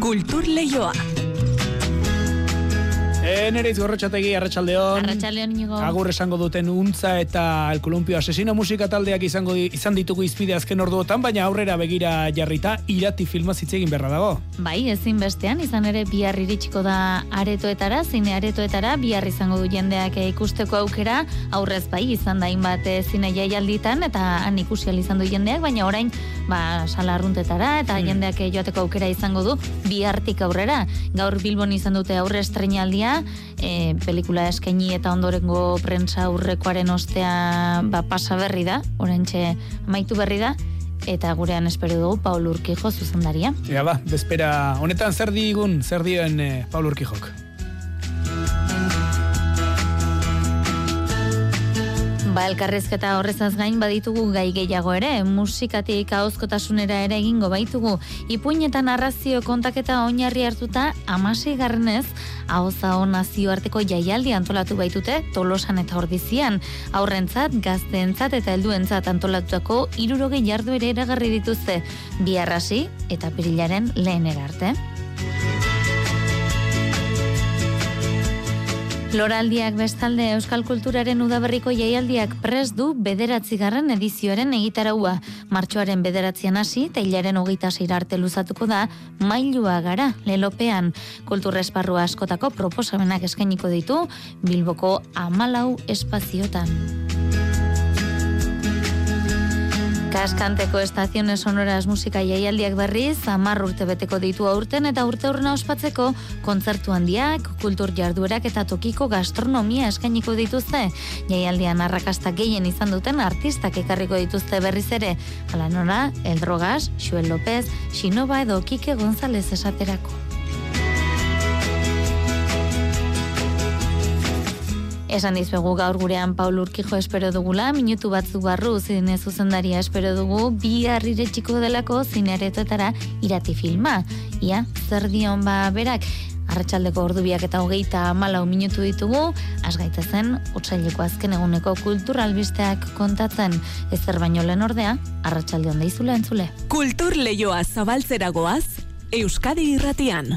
Kultur Leioa. E, nere izgorretxategi, arratsaldeon. Arratxaldeon inigo. Agur esango duten untza eta el kolumpio asesino musika taldeak izango izan ditugu izpide azken orduotan, baina aurrera begira jarrita irati filma hitz egin berra dago. Bai, ezin bestean, izan ere bihar iritsiko da aretoetara, zine aretoetara, bihar izango du jendeak ikusteko aukera, aurrez bai, izan da hainbat eh, zine jaialditan, eta han ikusi ahal izan du jendeak, baina orain, ba, sala arruntetara, eta jendeak eh, joateko aukera izango du, bihartik aurrera. Gaur Bilbon izan dute aurre estrenaldia, e, pelikula eskaini eta ondorengo prensa aurrekoaren ostea ba, pasa berri da, orentxe amaitu berri da, eta gurean espero dugu Paul Urkijo zuzendaria. Ega ba, bezpera, honetan zer digun, zer dioen eh, Paul Urkijok. Ba, elkarrezketa horrezaz gain baditugu gai gehiago ere, musikatik ahozkotasunera ere egingo baitugu. Ipuin eta narrazio kontaketa oinarri hartuta amasei garrenez, ahoza hon nazioarteko jaialdi antolatu baitute tolosan eta ordizian. Aurrentzat, gazteentzat eta helduentzat antolatutako irurogei jardu ere eragarri dituzte. Biarrasi eta perilaren lehenera arte. Loraldiak bestalde Euskal Kulturaren udaberriko jaialdiak prest du bederatzigarren edizioaren egitaraua. Martxoaren bederatzian hasi, eta hilaren hogeita zeira arte luzatuko da, mailua gara, lelopean. Kulturresparru askotako proposamenak eskainiko ditu, Bilboko amalau espaziotan. Kaskanteko estaziones sonoras musika jaialdiak berriz, amar urte beteko ditu aurten eta urte horrena ospatzeko kontzertu handiak, kultur jarduerak eta tokiko gastronomia eskainiko dituzte. Jaialdian arrakasta gehien izan duten artistak ekarriko dituzte berriz ere. Hala nora, Eldrogas, Xuel López, Xinova edo Kike González esaterako. Esan dizuegu gaur gurean Paul Urkijo espero dugula, minutu batzu barru zine zuzendaria espero dugu, bi harriretxiko delako zinearetoetara irati filma. Ia, zer dion ba berak, arratsaldeko ordubiak eta hogeita malau minutu ditugu, asgaita zen, otsaileko azken eguneko kulturalbisteak kontatzen, ezer baino lehen ordea, arratsalde onda izula entzule. Kultur Leioa zabaltzeragoaz, Euskadi irratian.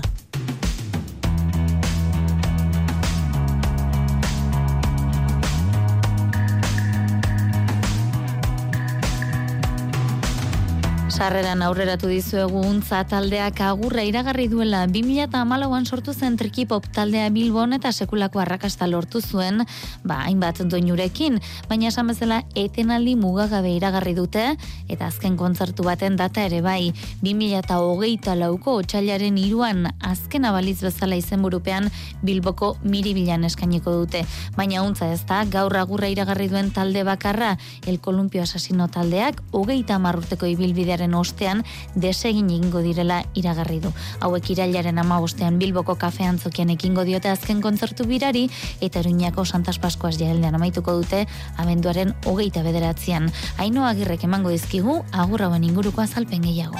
Sarreran aurreratu dizuegu untza taldeak agurra iragarri duela. 2008an sortu zen trikipop taldea Bilbon eta sekulako arrakasta lortu zuen, ba, hainbat doinurekin, baina esan bezala etenaldi mugagabe iragarri dute, eta azken kontzertu baten data ere bai, 2008 lauko otxailaren iruan azken abaliz bezala izenburupean Bilboko miribilan eskainiko dute. Baina untza ez da, gaur agurra iragarri duen talde bakarra, el kolumpio asasino taldeak, hogeita marrurteko ibilbidearen ostean desegin egingo direla iragarri du. Hauek irailaren amabostean Bilboko kafe antzokian ekingo diote azken kontzertu birari eta Iruñako Santas Paskoaz jaeldean amaituko dute abenduaren hogeita bederatzean. Haino agirrek emango dizkigu agur hauen inguruko azalpen gehiago.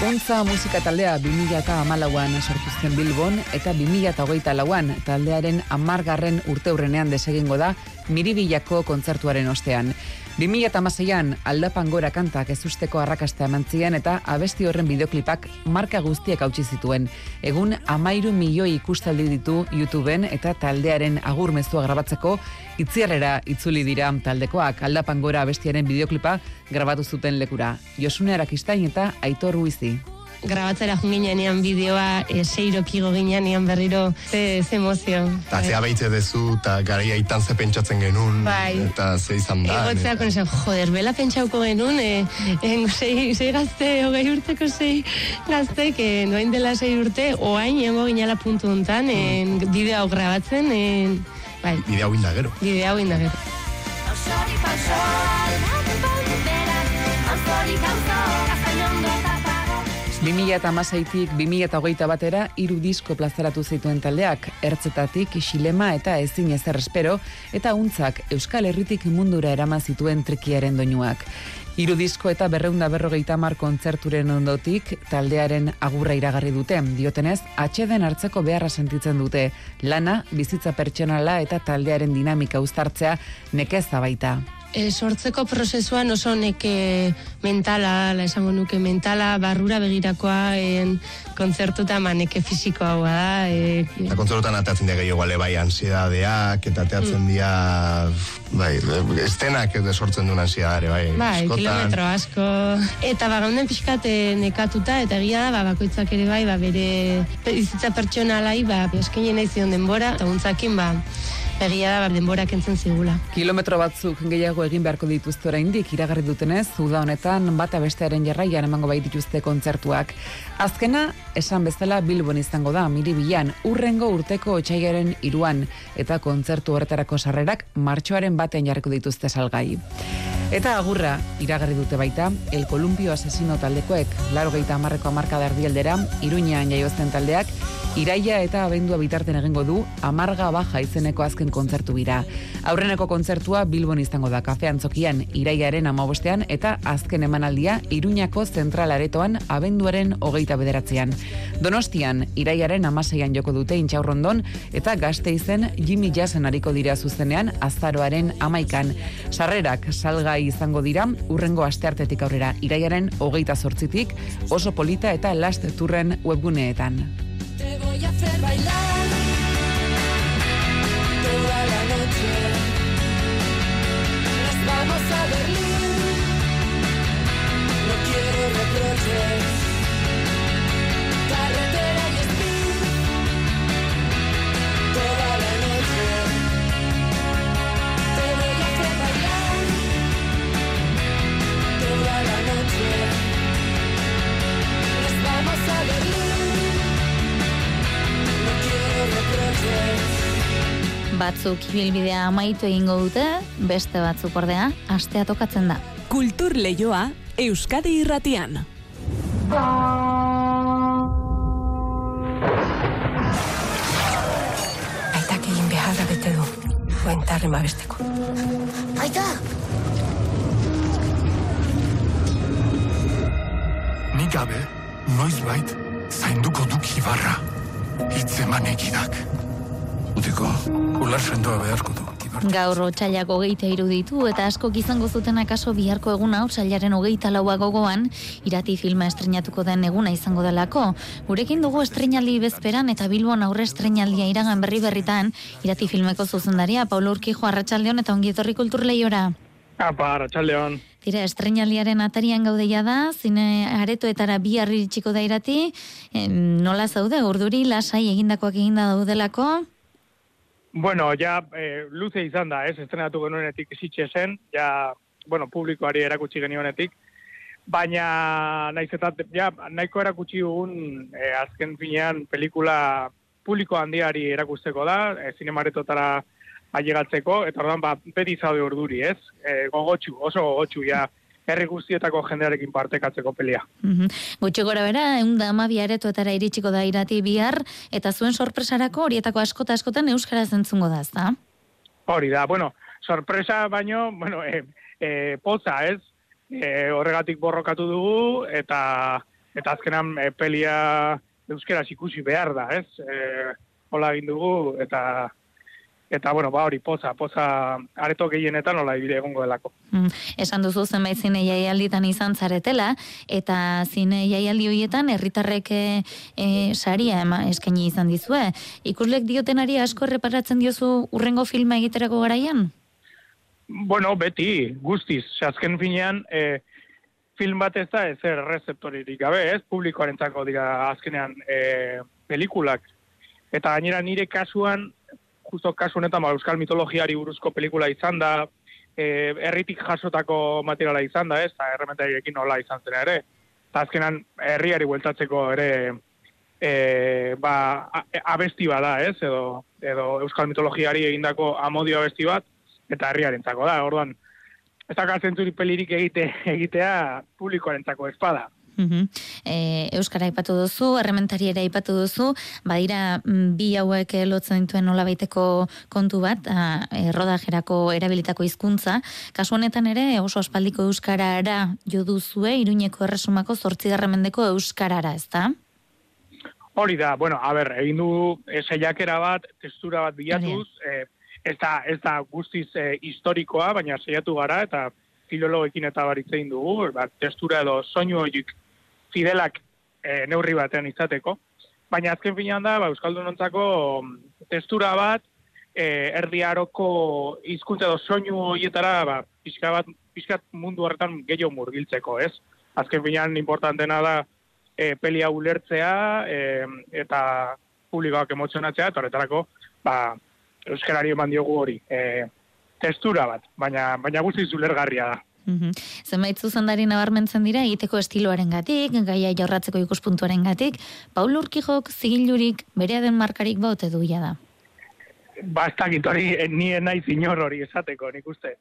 Untza musika taldea 2008an sortu zen Bilbon eta 2008 lauan taldearen amargarren urte hurrenean desegingo da Miribillako kontzertuaren ostean. 2006an aldapan gora kantak ez usteko arrakasta eman zian eta abesti horren bideoklipak marka guztiek hautsi zituen. Egun amairu milioi ikustaldi ditu YouTubeen eta taldearen agur mezua grabatzeko itziarrera itzuli dira taldekoak aldapan gora abestiaren bideoklipa grabatu zuten lekura. Josune Arakistain eta Aitor Ruizi. Grabatzera junginen ean bideoa e, seirokigo ginen ean berriro ze, ze emozio. Eta zea behitze dezu, eta garaia itan ze pentsatzen genuen, Bai. eta ze izan da. Egotzea kon esan, joder, bela pentsauko genuen, e, en, sei, sei gazte, hogei urteko sei gaztek, e, noain dela sei urte, oain egongo ginala puntu hontan, en, bideo hau grabatzen, en, bai, Bide hau inda gero. bideo hau indagero. Osorik oso aldatu berak, osorik 2006-tik 2008 batera hiru disko plazaratu zituen taldeak, ertzetatik xilema eta ezin ezer espero, eta untzak Euskal Herritik mundura eraman zituen trikiaren doinuak. Hiru disko eta berreunda berrogeita mar kontzerturen ondotik taldearen agurra iragarri dute. Diotenez, atxeden hartzeko beharra sentitzen dute. Lana, bizitza pertsonala eta taldearen dinamika uztartzea nekeza baita e, sortzeko prozesuan oso neke mentala, la esango nuke mentala, barrura begirakoa, en, kontzertuta maneke fisiko hau da. E, Eta kontzerotan ateatzen dira gehiago bai ansiedadeak, eta ateatzen dira, bai, estenak ez sortzen duen ansiedare, bai. Bai, askotan. kilometro asko. Eta ba, gaunden pixkat eh, nekatuta, eta egia da, ba, bakoitzak ere bai, ba, bere bizitza pertsonalai, ba, eskaini nahi zion denbora, eta guntzakin, ba, egia da, ba, denbora kentzen zigula. Kilometro batzuk gehiago egin beharko dituzte oraindik iragarri dutenez, uda honetan bata bestearen jarraian emango bai dituzte kontzertuak. Azkena, esan bezala Bilbon izango da, miribilan, urrengo urteko otxaiaren iruan, eta kontzertu horretarako sarrerak martxoaren batean jarriko dituzte salgai. Eta agurra, iragarri dute baita, El Columpio Asesino taldekoek, laro geita amarreko amarkada erdialdera, iruñean jaiozten taldeak, iraia eta abendua bitarten egingo du, amarga baja izeneko azken kontzertu bira. Aurreneko kontzertua Bilbon izango da kafean zokian, iraiaren amabostean, eta azken emanaldia, iruñako zentral aretoan, abenduaren hogeita bederatzean. Donostian, iraiaren amaseian joko dute intxaurrondon, eta gazte izen Jimmy Jassen hariko dira zuzenean, azaroaren amaikan. Sarrerak salgai izango dira, urrengo asteartetik aurrera, iraiaren hogeita zortzitik, oso polita eta last turren webguneetan. Te voy a hacer bailar Batzuk ibilbidea amaitu egingo dute, beste batzuk ordea, astea tokatzen da. Kultur leioa Euskadi irratian. Aitak egin beharra bete du. Buentarren babesteko. Aita, Nik gabe, noizbait, zainduko duk ibarra. Hitzeman egidak. Utiko, ular sendoa beharko du. Gaur otxailak hogeita iruditu eta askok izango zuten akaso biharko eguna otxailaren hogeita laua gogoan, irati filma estrenatuko den eguna izango delako. Gurekin dugu estrenaldi bezperan eta Bilbon aurre estrenaldia iragan berri berritan, irati filmeko zuzendaria, Paulo Urkijo Arratsaldeon eta ongietorri kulturleiora. Apa, Arratxaldeon. Tira, estrenaldiaren atarian gaudeia da, zine aretoetara bi iritsiko da irati, em, nola zaude, urduri, lasai egindakoak eginda daudelako, Bueno, ja, eh, luze izan da, ez, estrenatu genuenetik isitxe zen, ja, bueno, publikoari erakutsi genionetik, baina naiz eta, ja, nahiko erakutsi dugun, eh, azken finean, pelikula publiko handiari erakusteko da, eh, zinemaretotara ailegatzeko, eta ordan ba, beti zaude urduri, ez? Eh, gogotxu, oso gogotxu, ja, herri guztietako jendearekin partekatzeko pelia. Mhm. Gutxi gora bera, egun da ama biaretoetara iritsiko da irati bihar, eta zuen sorpresarako horietako askota askotan euskara zentzungo da, ezta? Hori da, bueno, sorpresa baino, bueno, e, e, poza, ez? E, horregatik borrokatu dugu, eta eta azkenan e, pelia euskeraz ikusi behar da, ez? E, hola egin dugu, eta eta bueno, ba hori poza, poza areto gehienetan hola ibile egongo delako. Mm, Esan duzu zenbait zine jaialditan izan zaretela, eta zine jaialdi horietan herritarrek e, saria ema, eskaini izan dizue. Ikuslek diotenari asko erreparatzen diozu urrengo filma egiterako garaian? Bueno, beti, guztiz, azken finean, e, film bat ez da ezer rezeptoririk gabe, ez? Publikoarentzako dira azkenean e, pelikulak. Eta gainera nire kasuan, justo kasu honetan, ba, euskal mitologiari buruzko pelikula izan da, e, herritik jasotako materiala izan da, ez? Eta errementariekin nola izan zen ere. Eta azkenan herriari bueltatzeko ere e, ba, a- abesti bada, ez? Edo, edo euskal mitologiari egindako amodio abesti bat, eta herriarentzako da. Orduan, ez da pelirik egite, egitea publikoarentzako espada. Mhm. E, Euskara aipatu duzu, errementari ere aipatu duzu, badira mm, bi hauek lotzen dituen nolabaiteko kontu bat, a, e, rodajerako erabilitako hizkuntza. Kasu honetan ere oso aspaldiko euskarara jo duzue, iruñeko erresumako zortzigarren mendeko euskarara, ezta? Hori da, bueno, a ber, egin du e, saiakera bat, testura bat bilatuz, e, ez da, ez da guztiz e, historikoa, baina saiatu gara, eta filologekin eta baritzein dugu, ba, testura edo soinu horiek fidelak e, neurri batean izateko. Baina azken finean da, ba, Euskaldunontzako mm, testura bat, e, erdi aroko hizkuntza edo soinu horietara, ba, pixka bat, pixkat mundu horretan gehiago murgiltzeko, ez? Azken finean importantena da, e, pelia ulertzea, e, eta publikoak emozionatzea, eta horretarako, ba, euskarari eman diogu hori, e, testura bat, baina, baina guztiz ulergarria da. Mhm. Zenbait zuzendari nabarmentzen dira egiteko estiloaren gatik, gaia jaurratzeko ikuspuntuaren gatik, Paul Urkijok zigilurik berea den markarik baute duia da. Ba, ez dakit hori, eh, ni naiz inor hori esateko, nik uste.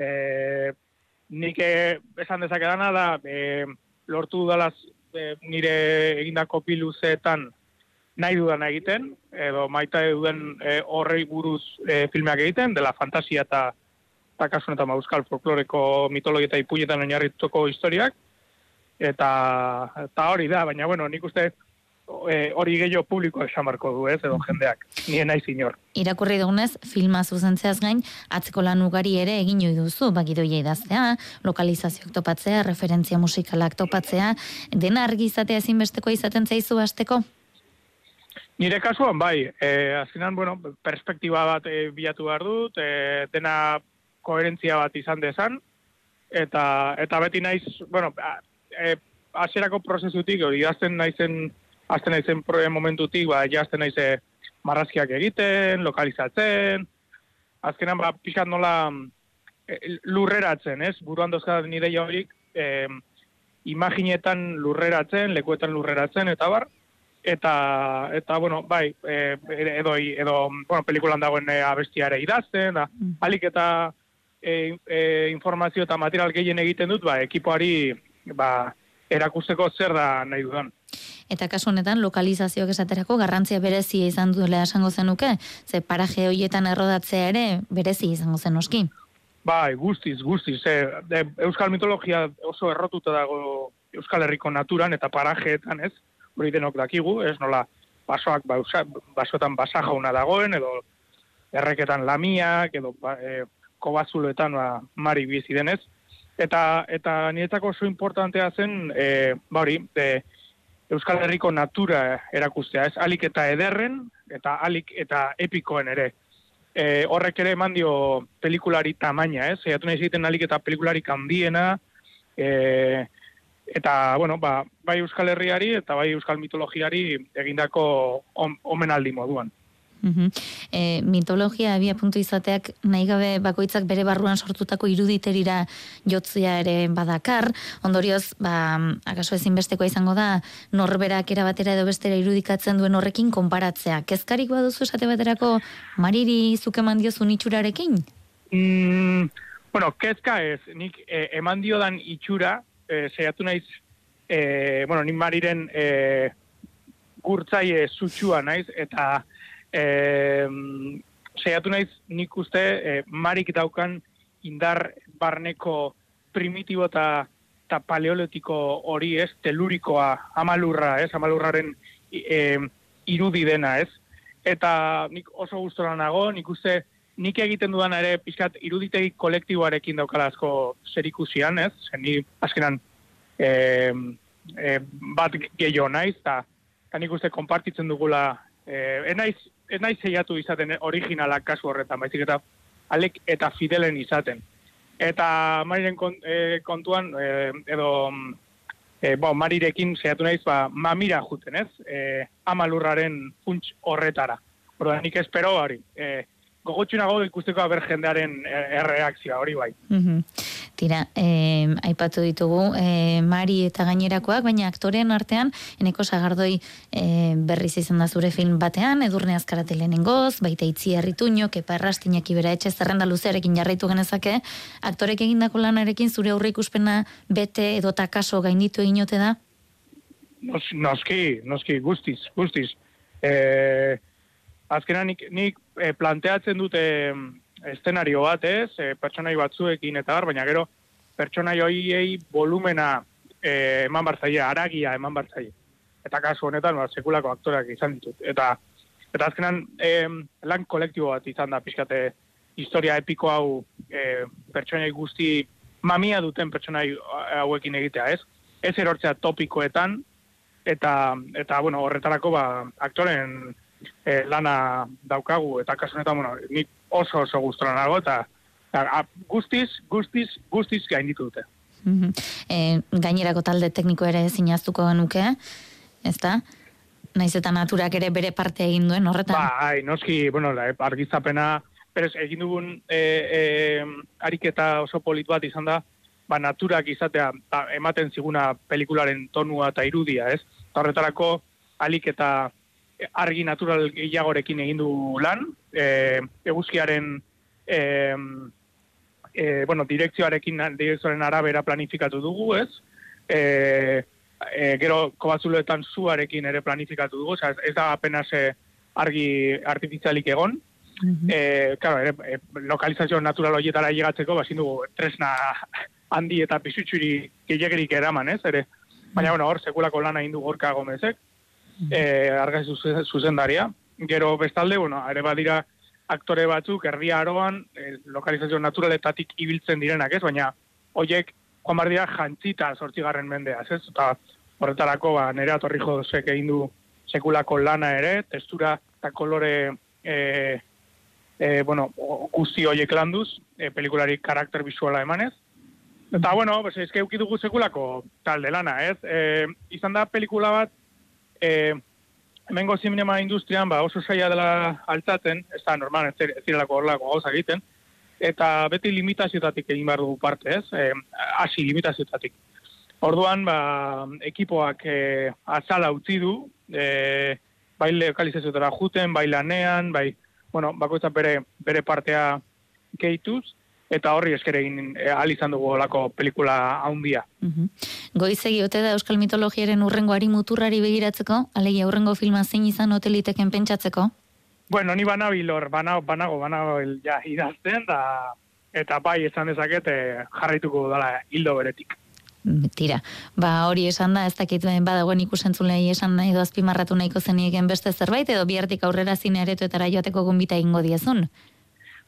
E, nik eh, esan dezakedana da, e, lortu dudalaz e, nire egindako piluzeetan nahi dudan egiten, edo maita duden e, horrei buruz e, filmeak egiten, dela fantasia eta eta kasu honetan ba, euskal folkloreko mitologia eta ipuietan oinarrituko historiak, eta, eta hori da, baina bueno, nik uste e, hori gehiago publiko esan barko du, ez, edo jendeak, nien naiz inor. Irakurri dugunez, filma zuzentzeaz gain, atzeko lan ugari ere egin ohi duzu, bagidoia idaztea, lokalizazioak topatzea, referentzia musikalak topatzea, dena argi izatea ezinbesteko izaten zaizu hasteko? Nire kasuan, bai, e, azkenan, bueno, perspektiba bat e, bilatu behar dut, e, dena koherentzia bat izan dezan, eta, eta beti naiz, bueno, e, hasierako prozesutik, hori idazten naizen, azten naizen momentutik, ba, jazten naize marrazkiak egiten, lokalizatzen, azkenan, ba, pixkat nola e, lurreratzen, ez? Buruan dozkat nire horik, e, imaginetan lurreratzen, lekuetan lurreratzen, eta bar, eta eta bueno, bai, e, edo edo bueno, pelikulan dagoen e, abestia ere idazten, da. Alik eta e, e, informazio eta material gehien egiten dut, ba, ekipoari ba, erakusteko zer da nahi dudan. Eta kasu honetan lokalizazioak esaterako garrantzia berezia izan duela esango zenuke, ze paraje hoietan errodatzea ere berezi izango zen oski. Bai, guztiz, guztiz. E, Euskal mitologia oso errotuta dago Euskal Herriko naturan eta parajeetan, ez? Hori denok dakigu, ez nola basoak bausa, basotan basa jauna dagoen, edo erreketan lamiak, edo ba, e, kobazuloetan ba, mari bizi denez. Eta, eta niretzako oso importantea zen, e, ba hori, de, Euskal Herriko natura erakustea, ez? Alik eta ederren, eta alik eta epikoen ere e, horrek ere eman dio pelikulari tamaina, ez? Zaiatu nahi egiten alik eta pelikularik handiena, e, eta, bueno, ba, bai Euskal Herriari eta bai Euskal mitologiari egindako om, omenaldi moduan. Mhm. E, mitologia abia puntu izateak nahi gabe bakoitzak bere barruan sortutako iruditerira jotzia ere badakar, ondorioz, ba, akaso ezinbesteko izango da, norberak erabatera edo bestera irudikatzen duen horrekin konparatzea. Kezkarik baduzu esate baterako mariri zuke mandiozun itxurarekin? Mm, bueno, kezka ez, nik e, eman diodan itxura, e, saiatu naiz, e, bueno, nik mariren e, gurtzaile sutsua naiz, eta e, saiatu naiz nik uste e, marik daukan indar barneko primitibo eta eta paleolitiko hori ez, telurikoa, amalurra, ez, amalurraren e, irudi dena, ez. Eta nik oso gustora nago, nik uste nik egiten dudan ere pixkat iruditegi kolektiboarekin daukala asko zerikusian, ez? Zer ni azkenan e, e, bat gehiago naiz, eta eta nik uste konpartitzen dugula, e, enaiz, enaiz zeiatu izaten originalak kasu horretan, baizik eta alek eta fidelen izaten. Eta mariren kon, e, kontuan, e, edo e, bo, marirekin zeiatu naiz, ba, mamira juten, ez? E, amalurraren funts horretara. Orduan, nik espero hori. E, gogotxunago ikusteko aber jendearen e, erreakzioa hori bai. Mhm. Tira, eh, aipatu ditugu eh, Mari eta gainerakoak, baina aktorean artean, eneko sagardoi eh, berriz izan da zure film batean, edurne azkarate lehenengoz, baita itzi herrituño, kepa errastinak ibera etxe zerrenda luzearekin jarraitu genezake, aktorek egindako lanarekin zure aurre ikuspena bete edo takaso gainditu eginote da? Nos, noski, noski, guztiz, guztiz. E, azkenan nik, nik e, planteatzen dute em, eszenario bat, ez, e, pertsonai batzuekin eta bar, baina gero pertsonai hoiei volumena e, eman bartzaile, aragia eman bartzaile. Eta kasu honetan, ba, sekulako aktoreak izan ditut. Eta Eta azkenan, e, lan kolektibo bat izan da, pixkate, historia epiko hau e, pertsonai guzti mamia duten pertsonai hauekin egitea, ez? Ez erortzea topikoetan, eta, eta bueno, horretarako, ba, aktoren e, lana daukagu, eta kasu honetan, bueno, nik oso oso gustora nago, eta a, guztiz, guztiz, guztiz gainditu dute. Mhm. E, gainerako talde tekniko ere zinaztuko nuke, ezta? Naiz eta naturak ere bere parte egin duen horretan. Bai, noski, bueno, la, argizapena, berez, egin dugun e, e, ariketa oso polit bat izan da, ba, naturak izatea ba, ematen ziguna pelikularen tonua eta irudia, ez? Eta horretarako, alik eta argi natural gehiagorekin egin du lan, e, eguzkiaren e, e, bueno, direkzioarekin, direkzioaren arabera planifikatu dugu, ez? E, e, gero kobazuloetan zuarekin ere planifikatu dugu, oza, ez da apenas e, argi artifizialik egon, eh, claro, ere, e, lokalizazio natural horietara llegatzeko, bazin dugu tresna handi eta pisutxuri gehiagirik eraman, ez, ere. Baina, bueno, hor, sekulako lana indu gorka gomezek, eh, argaz zuzendaria. Gero bestalde, bueno, ere badira aktore batzuk, erdia aroan, eh, lokalizazio naturaletatik ibiltzen direnak, ez, baina, hoiek, joan behar dira jantzita sortzigarren mendeaz, ez, eta horretarako, ba, nire atorri egin du sekulako lana ere, testura eta kolore eh, e, bueno, guzti horiek landuz, e, pelikulari karakter visuala emanez. Eta, bueno, pues, ezke dugu sekulako talde lana, ez? E, izan da pelikula bat, e, hemengo zinema industrian, ba, oso saia dela altzaten, ez da normal, ez, ez direlako horrelako gauza egiten, eta beti limitazioetatik egin behar dugu parte, ez? E, hasi limitazioetatik. Orduan, ba, ekipoak e, azala utzi du, e, bai lokalizazioetara juten, bai lanean, bai, bueno, bakoitzak bere, bere partea gehituz, eta horri esker egin e, ahal izan dugu olako pelikula haundia. Mhm. Goizegi ote da Euskal mitologiaren urrengoari muturrari begiratzeko, alegia urrengo filma zein izan hoteliteken pentsatzeko? Bueno, ni banabil hor, banago, banago, banago ja, idazten, da, eta bai esan dezaket e, jarraituko dala hildo beretik. Tira, ba hori esan da, ez dakit eh, badagoen ikusentzulei esan nahi azpimarratu nahiko zenieken beste zerbait, edo bihartik aurrera zine aretoetara joateko gonbita ingo diezun.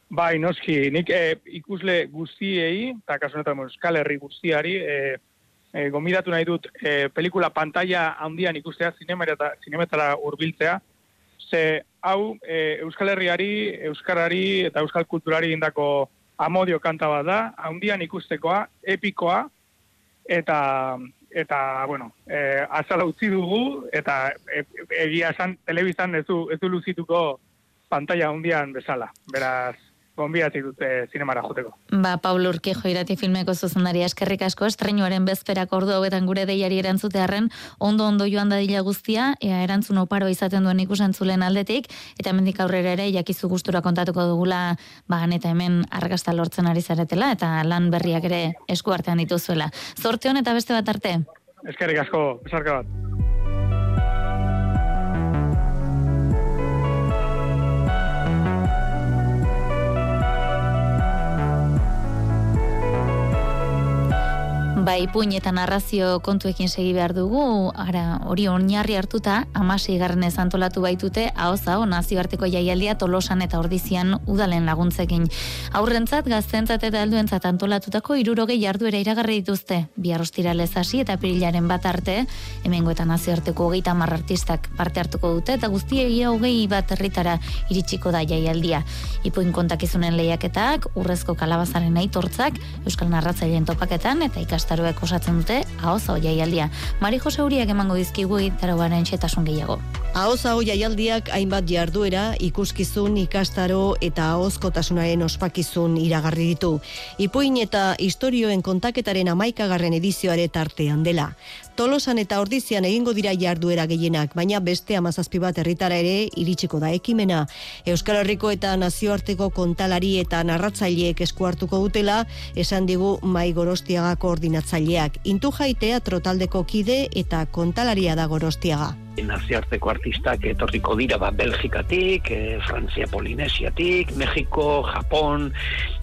Bai, noski, nik e, ikusle guztiei, eta kasu honetan Euskal Herri guztiari, e, e, gomidatu nahi dut e, pelikula pantalla handian ikustea, zinemetara, zinemetara urbiltzea, ze hau e, Euskal Herriari, Euskarari eta Euskal Kulturari indako amodio kanta bat da, handian ikustekoa, epikoa, eta eta bueno, e, azala utzi dugu eta e, egia esan telebistan ez du ez du luzituko pantalla handian bezala. Beraz, gonbidatik dute zinemara joteko. Ba, Paul Urkejo irati filmeko zuzendaria eskerrik asko estreinuaren bezperako ordu hauetan gure deiari erantzutearren ondo ondo joan dadila guztia, ea erantzun oparoa izaten duen ikusentzulen aldetik, eta hemendik aurrera ere jakizu gustura kontatuko dugula, ba, eta hemen argasta lortzen ari zaretela, eta lan berriak ere esku artean dituzuela. Zorte hon eta beste bat arte. Eskerrik asko, besarka bat. Bai, puin eta narrazio kontuekin segi behar dugu, ara, hori oinarri hartuta, amasi garrenez antolatu baitute, zao, nazioarteko jaialdia tolosan eta ordizian udalen laguntzekin. Aurrentzat, gaztentzat eta helduentzat antolatutako irurogei jarduera iragarri dituzte, bihar ostiralez hasi eta pirilaren bat arte, hemengo eta nazioarteko hogeita artistak parte hartuko dute, eta guztiegia hogei bat herritara iritsiko da jaialdia. Ipuin kontakizunen lehiaketak, urrezko kalabazaren aitortzak, euskal narratzaileen topaketan eta ikastaroek osatzen dute ahoza jaialdia. Mari Jose Uriak emango dizkigu itaroaren xetasun gehiago. Ahoz hau jaialdiak hainbat jarduera, ikuskizun, ikastaro eta ahozkotasunaren ospakizun iragarri ditu. Ipuin eta istorioen kontaketaren amaikagarren edizioare tartean dela. Tolosan eta ordizian egingo dira jarduera gehienak, baina beste amazazpi bat herritara ere iritsiko da ekimena. Euskal Herriko eta nazioarteko kontalari eta narratzaileek esku hartuko dutela, esan digu mai gorostiaga koordinatzaileak. Intu jaitea trotaldeko kide eta kontalaria da gorostiaga. Nazioarteko artistak etorriko dira ba, Belgikatik, e, Frantzia Polinesiatik, Mexiko, Japon,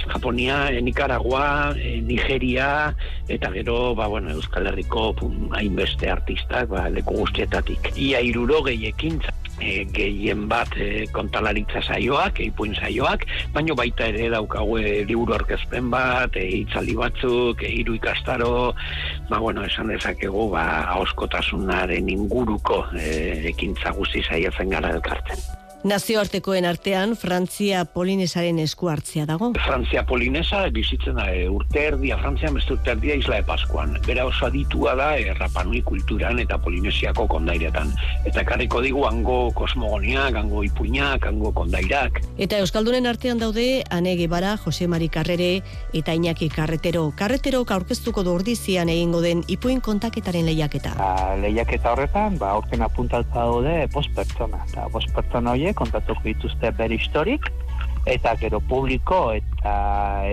Japonia, e, Nicaragua, e, Nigeria, eta gero, ba, bueno, Euskal Herriko hainbeste artistak, ba, leku guztietatik. Ia irurogei ekintza e, gehien bat e, kontalaritza saioak, ipuin saioak, baino baita ere daukagu e, liburu orkezpen bat, e, itzaldi batzuk, e, hiru ikastaro, ba, bueno, esan dezakegu, ba, ahoskotasunaren inguruko e, ekintza guzti saiatzen gara elkartzen. Nazioartekoen artean Frantzia Polinesaren esku hartzea dago. Frantzia Polinesa bizitzen da e, urte erdia, Frantzia beste urte erdia Isla de Paskuan. Bera oso aditua da e, Rapanui kulturan eta Polinesiako kondairetan. Eta karriko digu hango kosmogoniak, hango ipuinak, hango kondairak. Eta Euskaldunen artean daude Ane Gebara, Jose Mari Karrere eta Iñaki Karretero. Karretero aurkeztuko du ordizian egingo den ipuin kontaketaren lehiaketa. Ba, lehiaketa horretan, ba, aurten apuntaltza daude bost pertsona. Eta bost pertsona horiek kontatuko dituzte bere historik, eta gero publiko eta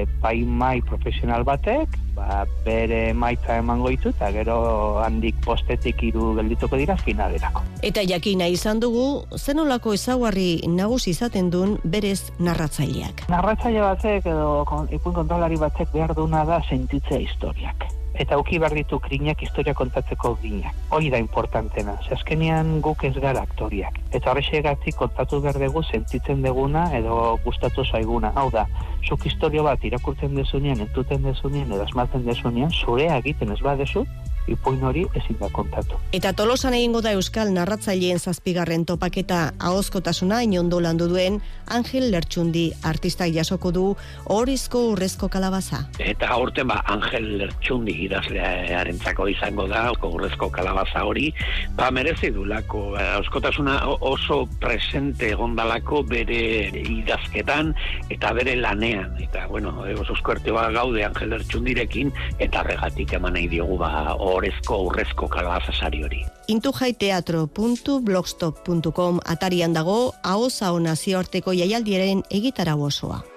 epaimai profesional batek, ba, bere maitza emango ditu, eta gero handik postetik hiru geldituko dira finalerako. Eta jakina izan dugu, zenolako ezaugarri nagusi izaten duen berez narratzaileak. Narratzaile batek edo ipuin kontrolari batek behar duna da sentitzea historiak. Eta uki behar ditu krinak historia kontatzeko ginak. Hori da importantena. Azkenean guk ez gara aktoriak. Eta horrexegatik kontatu behar dugu sentitzen deguna edo gustatu zaiguna. Hau da, zuk historio bat irakurtzen dezunean, entuten dezunean, edo asmatzen dezunean, zurea egiten ez badezu, ipuin hori ezin da kontatu. Eta tolosan egingo da Euskal narratzaileen zazpigarren topaketa ahozkotasuna inondo landu duen Angel Lertxundi artistak jasoko du horizko urrezko kalabaza. Eta aurten ba, Angel Lertxundi idazlearentzako izango da, urrezko kalabaza hori, ba merezi dulako, euskotasuna oso presente egondalako bere idazketan eta bere lanean. Eta, bueno, oso eskuerte ba gaude Angel Lertxundirekin, eta regatik eman nahi diogu ba, orezko urrezko kalabaza sari hori. intujaiteatro.blogstop.com atarian dago ahoza nazioarteko jaialdiaren egitara osoa.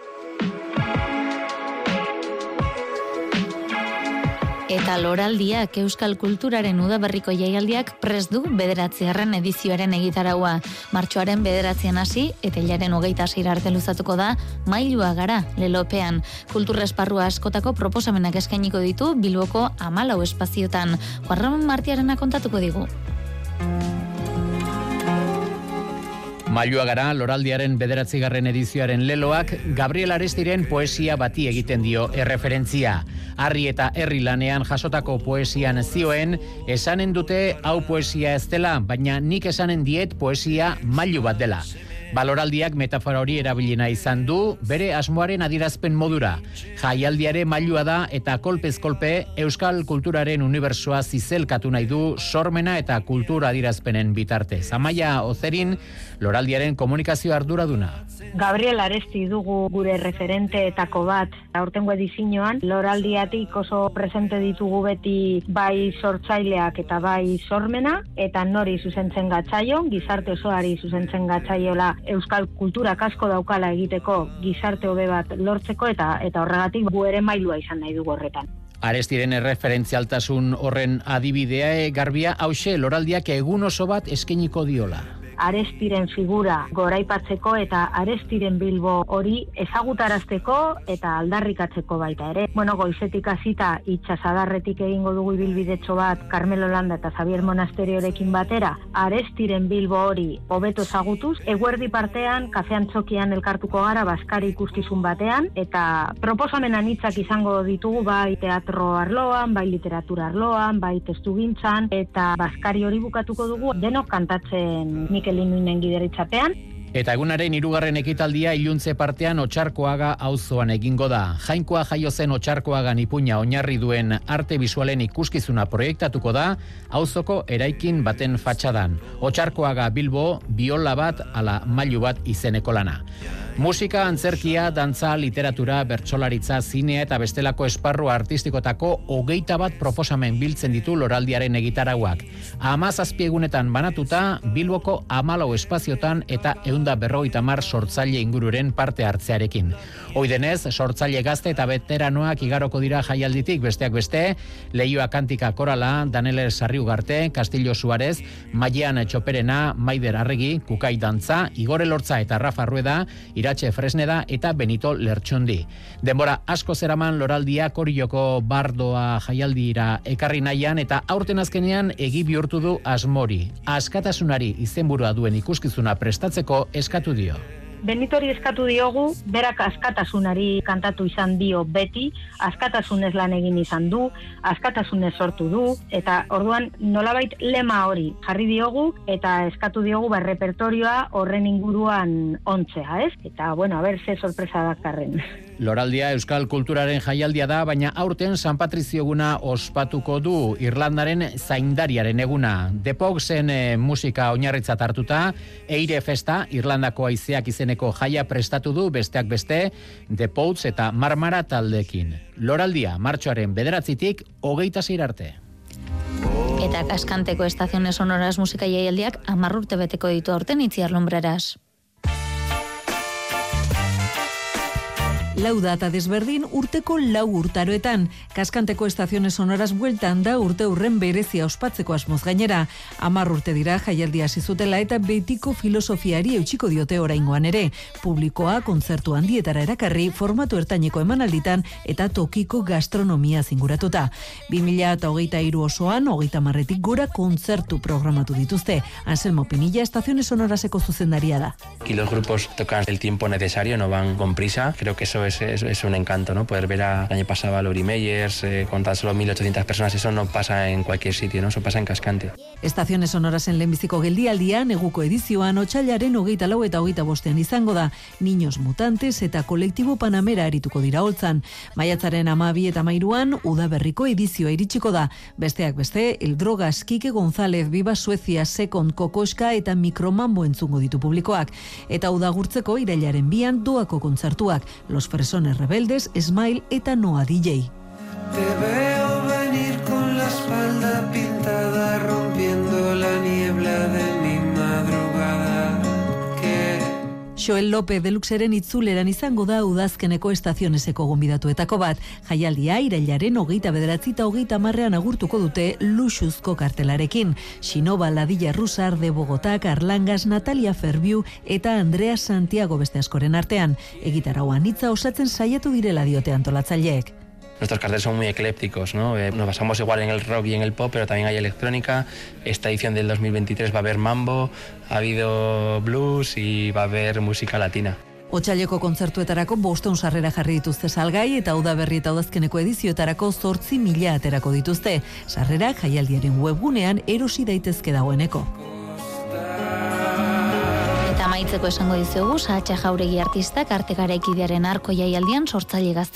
Eta loraldiak Euskal Kulturaren udaberriko jaialdiak prest du bederatziarren edizioaren egitaraua. Martxoaren bederatzean hasi eta hilaren hogeita hasi arte luzatuko da mailua gara lelopean. Kulturresparrua askotako proposamenak eskainiko ditu Bilboko amalau espaziotan. Juan Martiarena kontatuko digu. Mailua gara, loraldiaren bederatzigarren edizioaren leloak, Gabriel Arestiren poesia bati egiten dio erreferentzia. Harri eta herri lanean jasotako poesian zioen, esanen dute hau poesia ez dela, baina nik esanen diet poesia mailu bat dela. Baloraldiak metafora hori erabilina izan du, bere asmoaren adirazpen modura. Jaialdiare mailua da eta kolpez kolpe Euskal Kulturaren Unibersoa zizelkatu nahi du sormena eta kultura adirazpenen bitarte. Zamaia Ozerin, loraldiaren komunikazio arduraduna. Gabriel Aresti dugu gure referenteetako bat aurtengo edizioan, loraldiatik oso presente ditugu beti bai sortzaileak eta bai sormena, eta nori zuzentzen gatzaio, gizarte osoari zuzentzen gatzaiola euskal kultura asko daukala egiteko gizarte hobe bat lortzeko eta eta horregatik gu ere mailua izan nahi dugu horretan. Arestiren erreferentzialtasun horren adibidea e, garbia hause loraldiak egun oso bat eskainiko diola. Arestiren figura goraipatzeko eta Arestiren bilbo hori ezagutarazteko eta aldarrikatzeko baita ere. Bueno, goizetik hasita itxasadarretik egingo dugu ibilbidetxo bat Carmelo Landa eta Xavier Monasteriorekin batera Arestiren bilbo hori hobeto ezagutuz, eguerdi partean kafean txokian elkartuko gara Baskari ikuskizun batean eta proposamen anitzak izango ditugu bai teatro arloan, bai literatura arloan, bai testu gintzan eta Baskari hori bukatuko dugu denok kantatzen Mikel Inuinen gideritzapean. Eta egunaren hirugarren ekitaldia iluntze partean otxarkoaga auzoan egingo da. Jainkoa jaio zen otxarkoagan ipuña oinarri duen arte bisualen ikuskizuna proiektatuko da, auzoko eraikin baten fatxadan. Otxarkoaga Bilbo, biola bat ala mailu bat izeneko lana. Musika, antzerkia, dantza, literatura, bertsolaritza, zinea eta bestelako esparru artistikotako hogeita bat proposamen biltzen ditu loraldiaren egitarauak. Amaz azpiegunetan banatuta, Bilboko amalau espaziotan eta eunda berroita mar sortzaile ingururen parte hartzearekin. Oidenez, sortzaile gazte eta veteranoak igaroko dira jaialditik besteak beste, Leioa Kantika Korala, Danele Sarriugarte, Castillo Suarez, Maian Txoperena, Maider Arregi, Kukai Dantza, Igore Lortza eta Rafa Rueda, Iratxe Fresneda eta Benito Lertxundi. Denbora asko zeraman loraldia korioko bardoa jaialdira ekarri nahian eta aurten azkenean egi bihurtu du asmori. Askatasunari izenburua duen ikuskizuna prestatzeko eskatu dio. Benitori eskatu diogu, berak askatasunari kantatu izan dio beti, askatasunez lan egin izan du, askatasunez sortu du, eta orduan nolabait lema hori jarri diogu, eta eskatu diogu ba, repertorioa horren inguruan ontzea, ez? Eta, bueno, a ber, ze sorpresa dakarren. Loraldia Euskal Kulturaren jaialdia da, baina aurten San Patrizio eguna ospatuko du Irlandaren zaindariaren eguna. Depogsen e, musika oinarritzat hartuta, Eire Festa, Irlandako aizeak izeneko jaia prestatu du besteak beste, Depots eta Marmara taldekin. Loraldia, martxoaren bederatzitik, hogeita arte. Eta kaskanteko estaziones sonoras musika jaialdiak amarrurte beteko ditu aurten itziar lumbreras. Lau data desberdin urteko lau urtaroetan. Kaskanteko estaziones sonoras bueltan da urte urren berezia ospatzeko asmoz gainera. Amar urte dira jaialdia zizutela eta betiko filosofiari eutxiko diote oraingoan ere. Publikoa kontzertu handietara erakarri formatu ertaineko emanalditan eta tokiko gastronomia zinguratuta. 2000 eta hogeita iru osoan, hogeita marretik gora kontzertu programatu dituzte. Anselmo Pinilla estaziones sonoraseko zuzendaria da. Aquí los grupos tocan el tiempo necesario, no van con prisa. Creo que eso es, es, es un encanto, ¿no? Poder ver a, el año pasado a Lori Meyers eh, con tan solo 1.800 personas, eso no pasa en cualquier sitio, ¿no? Eso pasa en Cascante. Estaziones sonorasen lehenbiziko geldialdian, neguko edizioan, otxailaren hogeita lau eta hogeita bostean izango da, Niños Mutantes eta kolektibo Panamera arituko dira holtzan. Maiatzaren amabi eta mairuan, udaberriko edizioa iritsiko da. Besteak beste, El Drogas, Kike González, Viva Suecia, Sekon, Kokoska eta Mikromambo entzungo ditu publikoak. Eta udagurtzeko irailaren bian doako kontzertuak, Los Fresones Rebeldes, Smile eta Noa DJ. Te veo venir con la espalda pintada rompiendo la niebla de Joel Lope Deluxeren itzuleran izango da udazkeneko estazioneseko gonbidatuetako bat. Jaialdia irailaren hogeita bederatzi eta hogeita marrean agurtuko dute luxuzko kartelarekin. Xinoba Ladilla Rusar de Bogotá, Arlangas, Natalia Ferbiu eta Andrea Santiago beste askoren artean. Egitarauan hitza osatzen saiatu direla diote antolatzaileek. Nuestros carteles son muy eclépticos, ¿no? Eh, nos basamos igual en el rock y en el pop, pero también hay electrónica. Esta edición del 2023 va a haber mambo, ha habido blues y va a haber música latina. Otsaileko kontzertuetarako bosteun sarrera jarri dituzte salgai eta udaberri eta udazkeneko edizioetarako zortzi mila aterako dituzte. Sarrera jaialdiaren webgunean erosi daitezke dagoeneko. Eta amaitzeko esango dizugu, Saatxa Jauregi artistak arte garaikidearen arko jaialdian sortzaile gazte